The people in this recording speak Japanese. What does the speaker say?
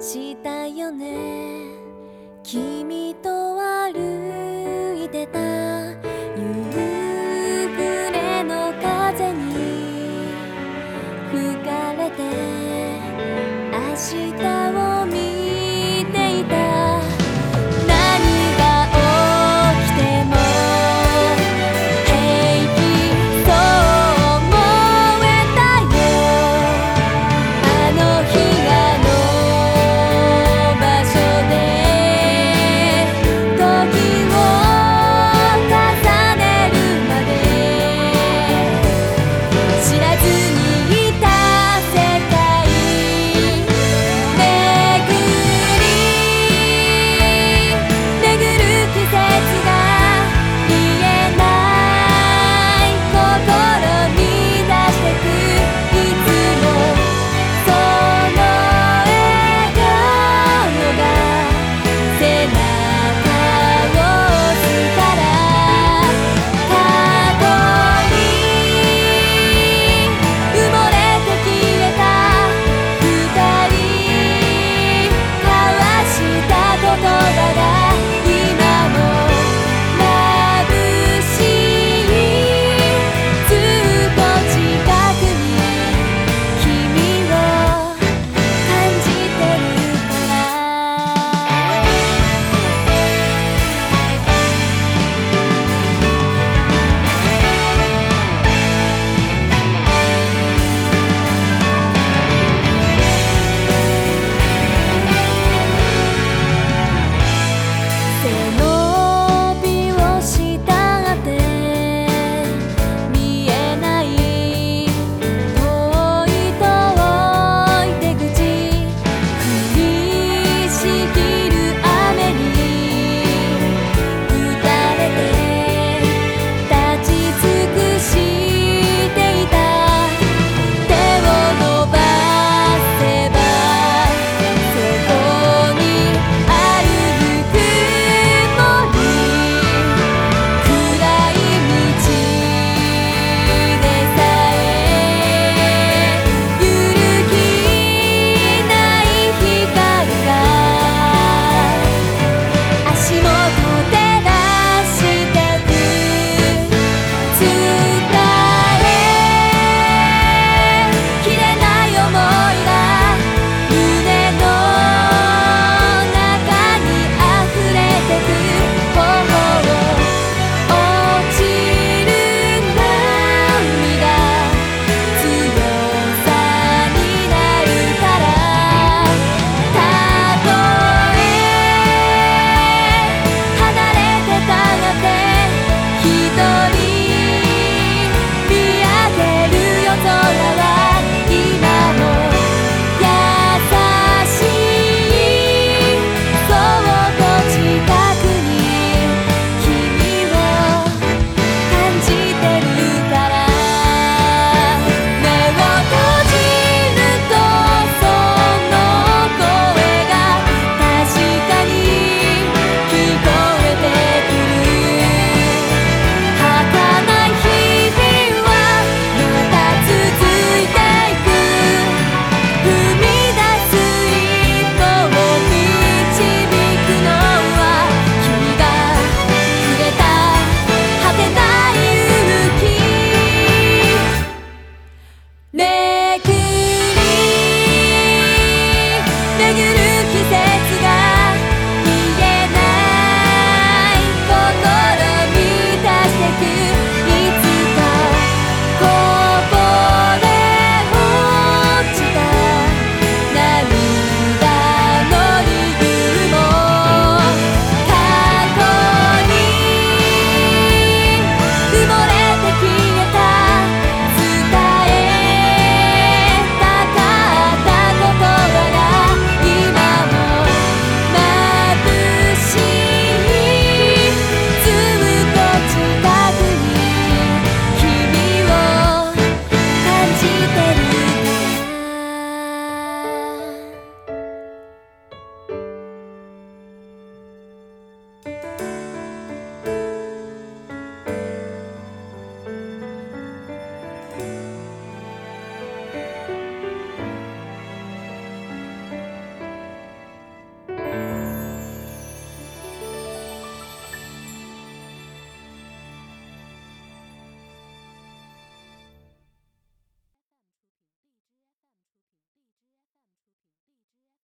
したよね。君と歩いてた